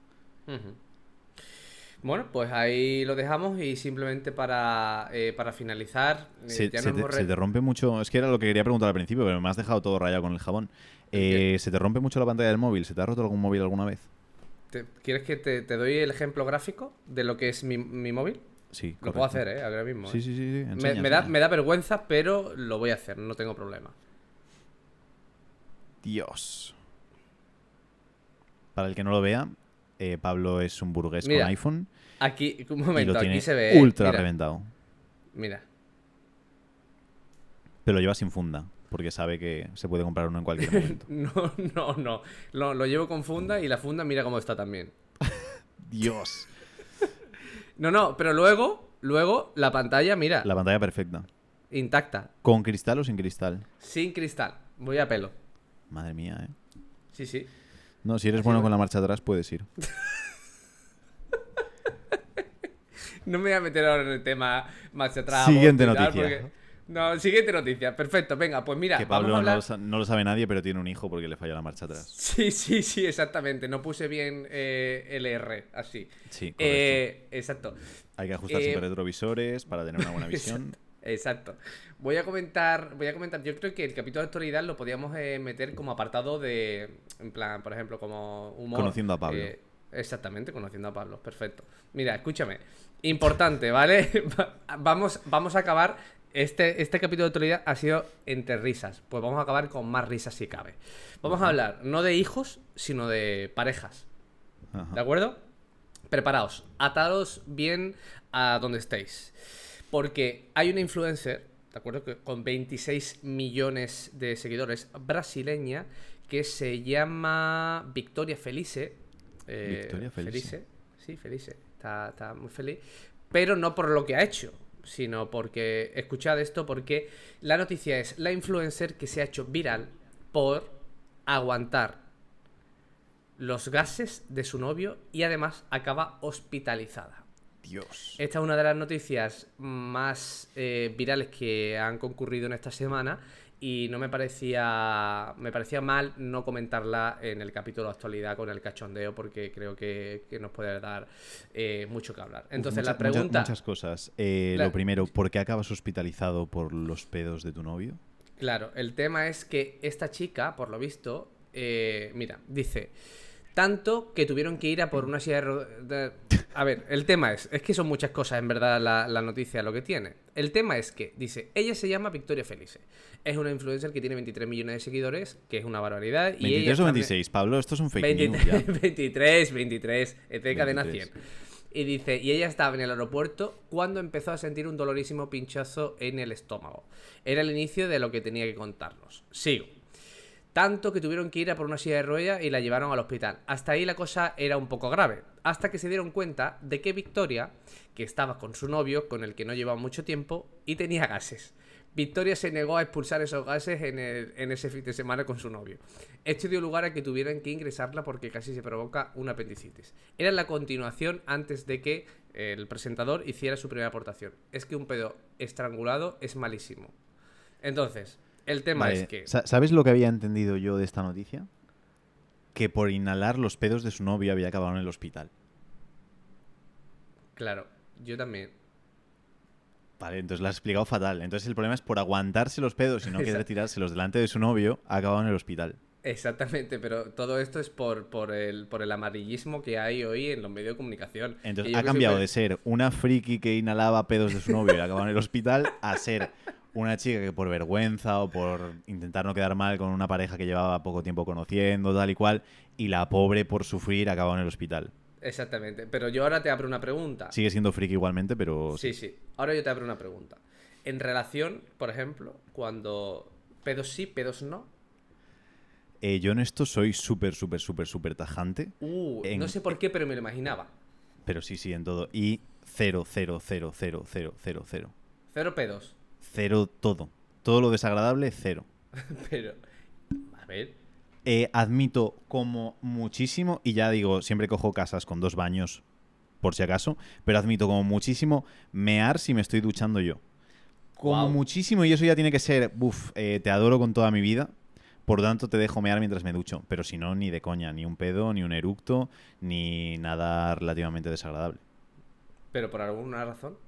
Bueno, pues ahí lo dejamos y simplemente para, eh, para finalizar, eh, Se, ya se te, se te rompe mucho. Es que era lo que quería preguntar al principio, pero me has dejado todo rayado con el jabón. Eh, ¿Se te rompe mucho la pantalla del móvil? ¿Se te ha roto algún móvil alguna vez? te- ¿Quieres que te, te doy el ejemplo gráfico de lo que es mi, mi móvil? Sí. Lo puedo hacer, ¿eh? Ahora mismo. Sí, ¿eh? sí, sí. sí. Me- Enseña, me, da, me da vergüenza, pero lo voy a hacer, no tengo problema. Dios. Para el que no lo vea, eh, Pablo es un burgués Mira, con iPhone Aquí, un y momento, lo tiene aquí se ve. ultra Mira, reventado. Mira, Pero lo lleva sin funda, porque sabe que se puede comprar uno en cualquier momento. [LAUGHS] no, no, no. Lo, lo llevo con funda y la funda mira cómo está también. [LAUGHS] Dios. No, no, pero luego, luego la pantalla, mira, La pantalla perfecta. intacta, ¿Con cristal o sin cristal? sin cristal. Voy a pelo. Madre mía, ¿eh? Sí, sí. No, si eres Así bueno con la marcha atrás, puedes ir. [LAUGHS] No me voy a meter ahora en el tema más atrás. Siguiente noticia. porque- No, siguiente noticia. Perfecto, venga, pues mira, que vamos Pablo a no, hablar... lo sa- no lo sabe nadie, pero tiene un hijo porque le falla la marcha atrás. Sí, sí, sí, exactamente. No puse bien eh, LR, así. Sí, correcto. Eh, exacto. Hay que ajustar eh, siempre retrovisores para tener una buena [LAUGHS] visión. Exacto. Voy a comentar, voy a comentar, yo creo que el capítulo de actualidad lo podíamos eh, meter como apartado de, en plan, por ejemplo, como humor. Conociendo a Pablo. eh, exactamente, conociendo a Pablo, perfecto. Mira, escúchame, importante, ¿vale? [LAUGHS] Va- vamos, vamos a acabar, este, este capítulo de actualidad ha sido entre risas, pues vamos a acabar con más risas si cabe. Vamos a hablar no de hijos, sino de parejas, Ajá. ¿de acuerdo? Preparaos, atados bien a donde estéis. Porque hay una influencer, ¿de acuerdo? Que con 26 millones de seguidores, brasileña, que se llama Victoria Felice. Eh, Victoria Felice. Sí, Felice. Está, está muy feliz. Pero no por lo que ha hecho, sino porque, escuchad esto, porque la noticia es la influencer que se ha hecho viral por aguantar los gases de su novio y además acaba hospitalizada. Dios. Esta es una de las noticias más eh, virales que han concurrido en esta semana y no me parecía me parecía mal no comentarla en el capítulo de actualidad con el cachondeo porque creo que, que nos puede dar eh, mucho que hablar. Entonces Mucha- la pregunta, Muchas, muchas cosas. Eh, Lo primero, ¿por qué acabas hospitalizado por los pedos de tu novio? claro, el tema es que esta chica, por lo visto, eh, mira, dice tanto que tuvieron que ir a por una silla de, de- A ver, el tema es, es que son muchas cosas en verdad la, la noticia lo que tiene. El tema es que, dice, ella se llama Victoria Felice. Es una influencer que tiene 23 millones de seguidores, que es una barbaridad. y ella 23 o está- 26, Pablo, esto es un fake news 23, ya. 23, 23, es de cadena 23. 100. Y dice, y ella estaba en el aeropuerto cuando empezó a sentir un dolorísimo pinchazo en el estómago. Era el inicio de lo que tenía que contarnos. Sigo. Tanto que tuvieron que ir a por una silla de ruedas y la llevaron al hospital. Hasta ahí la cosa era un poco grave. Hasta que se dieron cuenta de que Victoria, que estaba con su novio, con el que no llevaba mucho tiempo, y tenía gases. Victoria se negó a expulsar esos gases en, en ese fin de semana con su novio. Esto dio lugar a que tuvieran que ingresarla porque casi se provoca una apendicitis. Era la continuación antes de que el presentador hiciera su primera aportación. Es que un pedo estrangulado es malísimo. Entonces, el tema Vale, es que... sa- ¿Sabes lo que había entendido yo de esta noticia? Que por inhalar los pedos de su novio había acabado en el hospital. Claro, yo también. Vale, entonces lo has explicado fatal. Entonces el problema es por aguantarse los pedos y no querer tirárselos delante de su novio, ha acabado en el hospital. Exactamente, pero todo esto es por, por, el, por el amarillismo que hay hoy en los medios de comunicación. Entonces ha cambiado de ser una friki que inhalaba pedos de su novio y acababa en el hospital a ser una chica que por vergüenza o por intentar no quedar mal con una pareja que llevaba poco tiempo conociendo, tal y cual, y la pobre por sufrir acabó en el hospital. Exactamente, pero yo ahora te abro una pregunta. Sigue siendo friki igualmente, pero Sí, sí. Ahora yo te abro una pregunta. En relación, por ejemplo, cuando pedos sí, pedos no. Eh, yo en esto soy súper, súper, súper, súper tajante, Uh, En- no sé por qué, pero me lo imaginaba. pero sí, sí, en todo. Y cero, cero, cero, cero, cero, cero, cero. Cero pedos. Cero todo. Todo lo desagradable, cero. [LAUGHS] Pero, a ver, Eh, admito como muchísimo, y ya digo, siempre cojo casas con dos baños, por si acaso, pero admito como muchísimo mear si me estoy duchando yo. Como muchísimo, y eso ya tiene que ser, buf, eh, te adoro con toda mi vida, por tanto te dejo mear mientras me ducho, pero si no, ni de coña, ni un pedo, ni un eructo, ni nada relativamente desagradable. ¿Pero por alguna razón?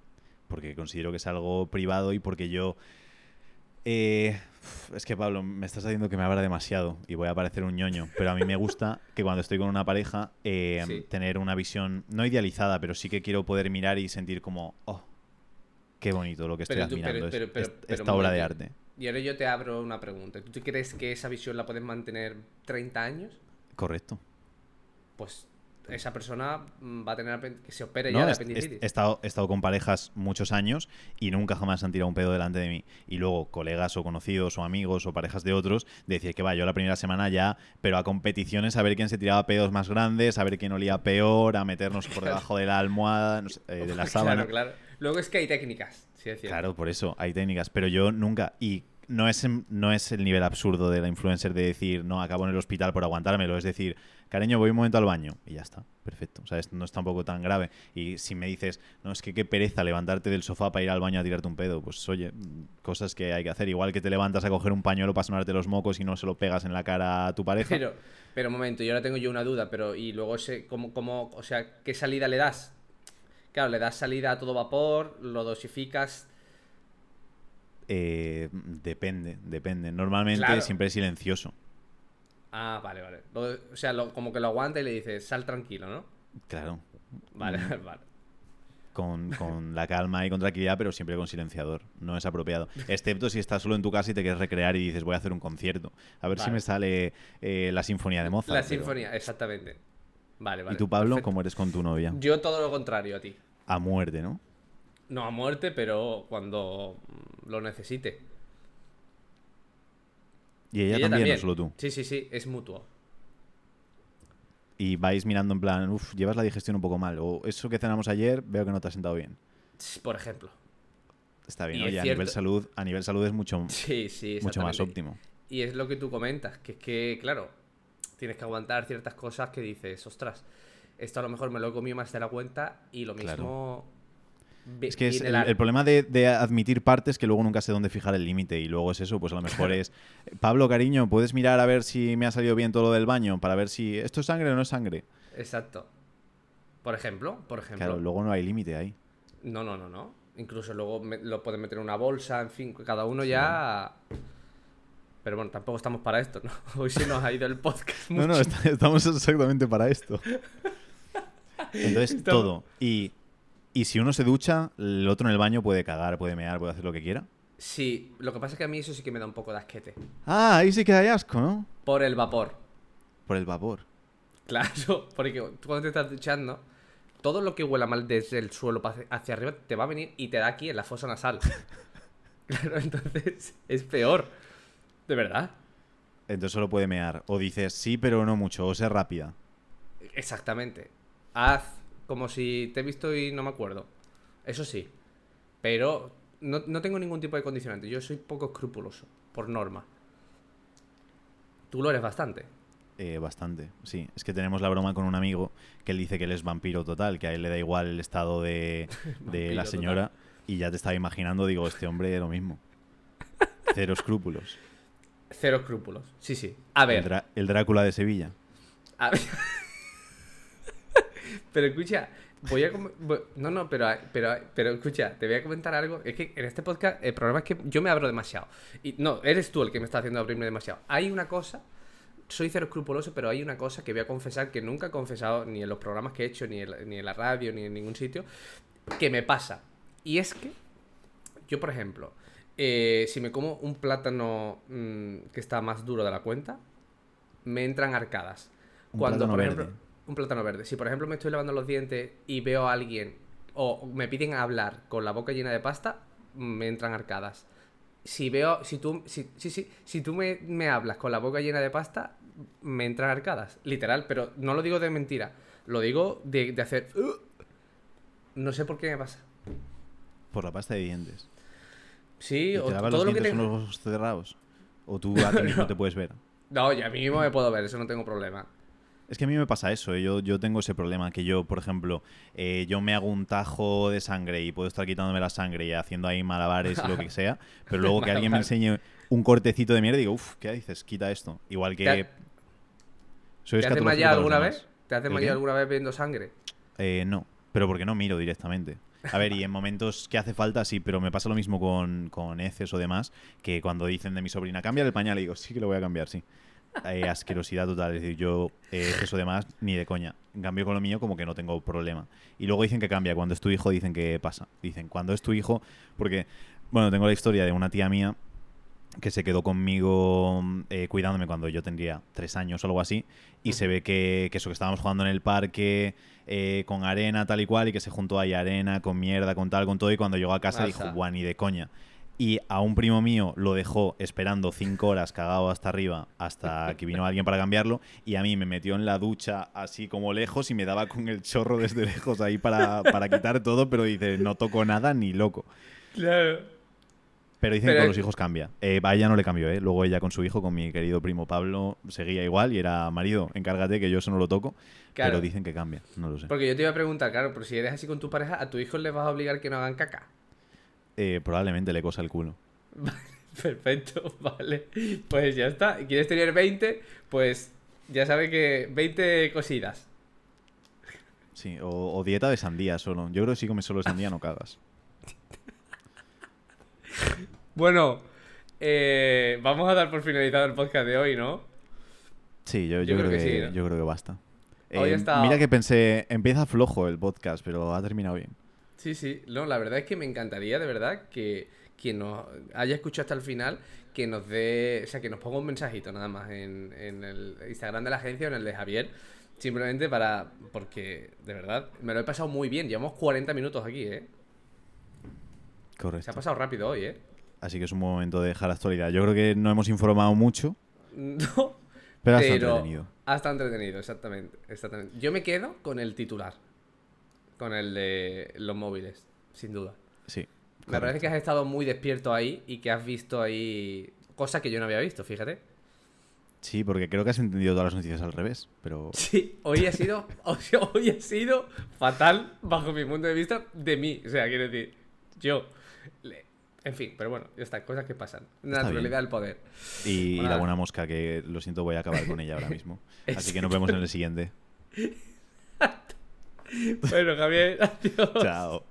Porque considero que es algo privado y porque yo... eh, es que Pablo, me estás haciendo que me abra demasiado y voy a parecer un ñoño, pero a mí me gusta [LAUGHS] que cuando estoy con una pareja eh, Sí. tener una visión no idealizada, pero sí que quiero poder mirar y sentir como, oh, qué bonito lo que estoy admirando, es- es- esta obra de arte. Y ahora yo te abro una pregunta. ¿Tú crees que esa visión la puedes mantener 30 años? Correcto. Pues esa persona mm, va a tener que se opere No, ya de apendicitis. he, estado, he estado con parejas muchos años y nunca jamás han tirado un pedo delante de mí. Y luego colegas o conocidos o amigos o parejas de otros de decir que va, yo la primera semana ya, pero a competiciones a ver quién se tiraba pedos más grandes, a ver quién olía peor, a meternos por debajo de la almohada, no sé, eh, de la [LAUGHS] sábana. Claro, claro. Luego es que hay técnicas, sí es cierto. Claro, por eso, hay técnicas, pero yo nunca. Y no es, no es el nivel absurdo de la influencer de decir, no, acabo en el hospital por aguantármelo. Es decir, cariño, voy un momento al baño y ya está, perfecto. O sea, es- no es tampoco tan grave. Y si me dices, no, es que qué pereza levantarte del sofá para ir al baño a tirarte un pedo, pues oye, cosas que hay que hacer. Igual que te levantas a coger un pañuelo para sonarte los mocos y no se lo pegas en la cara a tu pareja. Pero, pero un momento, yo ahora tengo yo una duda, pero y luego ese, ¿cómo, cómo, o sea, qué salida le das? Claro, le das salida a todo vapor, lo dosificas. Eh, depende, depende. Normalmente Claro. siempre es silencioso. Ah, vale, vale. Lo- o sea, lo- como que lo aguanta y le dices, sal tranquilo, ¿no? Claro. Vale, Mm. [LAUGHS] vale. con, con la calma y con tranquilidad, pero siempre con silenciador. No es apropiado. Excepto si estás solo en tu casa y te quieres recrear y dices, voy a hacer un concierto. A ver si me sale eh, la sinfonía de Mozart. La pero- sinfonía, exactamente. Vale, vale. ¿Y tú, Pablo, perfecto. cómo eres con tu novia? Yo todo lo contrario a ti. A muerte, ¿no? No a muerte, pero cuando lo necesite. Y ella, Y también, no solo tú. Sí, sí, sí, es mutuo. Y vais mirando en plan, uff, llevas la digestión un poco mal. O eso que cenamos ayer, veo que no te has sentado bien. Por ejemplo. Está bien, Y oye, es a nivel salud, a nivel salud es mucho, [LAUGHS] Sí, sí, mucho más óptimo. Y es lo que tú comentas, que es que, claro, tienes que aguantar ciertas cosas que dices, ostras, esto a lo mejor me lo he comido más de la cuenta y lo mismo... Es que es el, problema de, de admitir partes que luego nunca sé dónde fijar el límite y luego es eso, pues a lo mejor es [LAUGHS] Pablo, cariño, ¿puedes mirar a ver si me ha salido bien todo lo del baño? Para ver si esto es sangre o no es sangre. Exacto. Por ejemplo, por ejemplo. Claro, luego no hay límite ahí. No, no, no, no. Incluso luego me- lo puedes meter en una bolsa, en fin, cada uno ya... Pero bueno, tampoco estamos para esto, ¿no? [LAUGHS] Hoy se nos ha ido el podcast No, no, está- [LAUGHS] estamos exactamente para esto. Entonces, todo. Y, y si uno se ducha, el otro en el baño puede cagar, puede mear, puede hacer lo que quiera. Sí, lo que pasa es que a mí eso sí que me da un poco de asquete. Ah, ahí sí que hay asco, ¿no? Por el vapor. Por el vapor. Claro, [LAUGHS] porque tú cuando te estás duchando, todo lo que huela mal desde el suelo hacia arriba te va a venir y te da aquí en la fosa nasal. [LAUGHS] Claro, entonces es peor. De verdad. Entonces solo puede mear. O dices sí, pero no mucho. O sea rápida. Exactamente. Haz como si te he visto y no me acuerdo. Eso sí. Pero no, no tengo ningún tipo de condicionante. Yo soy poco escrupuloso, por norma. Tú lo eres bastante. Eh, bastante, sí. Es que tenemos la broma con un amigo que él dice que él es vampiro total, que a él le da igual el estado de, [LAUGHS] de la señora. Y ya te estaba imaginando, digo, este hombre lo mismo. [LAUGHS] Cero escrúpulos. Cero escrúpulos. Sí, sí. A ver. El, Drá- el Drácula de Sevilla. A ver. [LAUGHS] pero escucha, voy a... No, no, pero, pero, pero escucha, te voy a comentar algo. Es que en este podcast el problema es que yo me abro demasiado. Y no, eres tú el que me está haciendo abrirme demasiado. Hay una cosa... Soy cero escrupuloso, pero hay una cosa que voy a confesar que nunca he confesado ni en los programas que he hecho, ni en, ni en la radio, ni en ningún sitio, que me pasa. Y es que yo, por ejemplo, eh, si me como un plátano mm, que está más duro de la cuenta, me entran arcadas. Un Cuando, por verde. ejemplo, un plátano verde. Si, por ejemplo, me estoy lavando los dientes y veo a alguien o me piden hablar con la boca llena de pasta, me entran arcadas. Si veo, si tú, si, sí, sí, si tú me, me hablas con la boca llena de pasta, me entran arcadas. Literal, pero no lo digo de mentira. Lo digo de, de hacer. No sé por qué me pasa. Por la pasta de dientes. Sí, ¿Y o ¿Te todo los lo que dientes tengo. los ojos cerrados? ¿O tú [LAUGHS] a ti mismo te puedes ver? No, ya a mí mismo me puedo ver, eso no tengo problema. Es que a mí me pasa eso, ¿eh? yo, yo tengo ese problema, que yo, por ejemplo, eh, yo me hago un tajo de sangre y puedo estar quitándome la sangre y haciendo ahí malabares y lo que sea, [LAUGHS] pero luego que alguien me enseñe un cortecito de mierda y digo, uff, ¿qué dices? Quita esto. Igual que... ¿Te soy ¿Te alguna vez? ¿Te hace ¿El mallar qué? alguna vez viendo sangre? Eh, no, Pero porque no miro directamente. A ver, y en momentos que hace falta, sí, pero me pasa lo mismo con, con heces o demás, que cuando dicen de mi sobrina, cambia el pañal, y digo, sí que lo voy a cambiar, sí. Eh, asquerosidad total, es decir, yo eh, heces o demás, ni de coña. En cambio, con lo mío, como que no tengo problema. Y luego dicen que cambia, cuando es tu hijo, dicen que pasa. Dicen, cuando es tu hijo, porque, bueno, tengo la historia de una tía mía que se quedó conmigo eh, cuidándome cuando yo tendría tres años o algo así, y se ve que, que eso que estábamos jugando en el parque eh, con arena tal y cual, y que se juntó ahí arena, con mierda, con tal, con todo, y cuando llegó a casa dijo, Masa. guau, ni de coña. Y a un primo mío lo dejó esperando cinco horas cagado hasta arriba hasta que vino alguien para cambiarlo y a mí me metió en la ducha así como lejos y me daba con el chorro desde lejos ahí para, para quitar todo, pero dice, no toco nada ni loco. Claro. Pero dicen Pero- que con los hijos cambia. Eh, a ella no le cambió, ¿eh? Luego ella con su hijo, con mi querido primo Pablo, seguía igual y era marido, encárgate que yo eso no lo toco. Claro. Pero dicen que cambia, no lo sé. Porque yo te iba a preguntar, claro, pero si eres así con tu pareja, ¿a tu hijo les vas a obligar que no hagan caca? Eh, probablemente le cosa el culo. [LAUGHS] Perfecto, [LAUGHS] vale. Pues ya está. ¿Quieres tener 20? Pues ya sabes que 20 cosidas. Sí, o, o dieta de sandía solo. Yo creo que si comes solo sandía no cagas. [LAUGHS] Bueno, eh, vamos a dar por finalizado el podcast de hoy, ¿no? Sí, yo, yo, creo, que, sí, ¿no? yo creo que basta. Hoy Eh, está- Mira que pensé, empieza flojo el podcast, pero ha terminado bien. Sí, sí. No, la verdad es que me encantaría, de verdad, que quien nos haya escuchado hasta el final, que nos dé, o sea, que nos ponga un mensajito nada más en, en el Instagram de la agencia o en el de Javier. Simplemente para, porque, de verdad, me lo he pasado muy bien. Llevamos 40 minutos aquí, ¿eh? Se Correcto. ha pasado rápido hoy, ¿eh? Así que es un momento de dejar la actualidad. Yo creo que no hemos informado mucho, [LAUGHS] No, pero ha estado pero entretenido. ha estado entretenido, exactamente, exactamente. Yo me quedo con el titular, con el de los móviles, sin duda. Sí. Me parece correcto. que has estado muy despierto ahí y que has visto ahí cosas que yo no había visto, fíjate. Sí, porque creo que has entendido todas las noticias al revés, pero [LAUGHS] Sí, hoy ha sido, [LAUGHS] hoy, ha sido fatal bajo mi punto de vista de mí. O sea, quiero decir, yo. En fin, pero bueno, ya está, cosas que pasan. Naturalidad del poder. Y, y la buena mosca, que lo siento, voy a acabar con ella ahora mismo. [LAUGHS] Así que nos vemos en el siguiente. Bueno, Javier, [LAUGHS] adiós. Chao.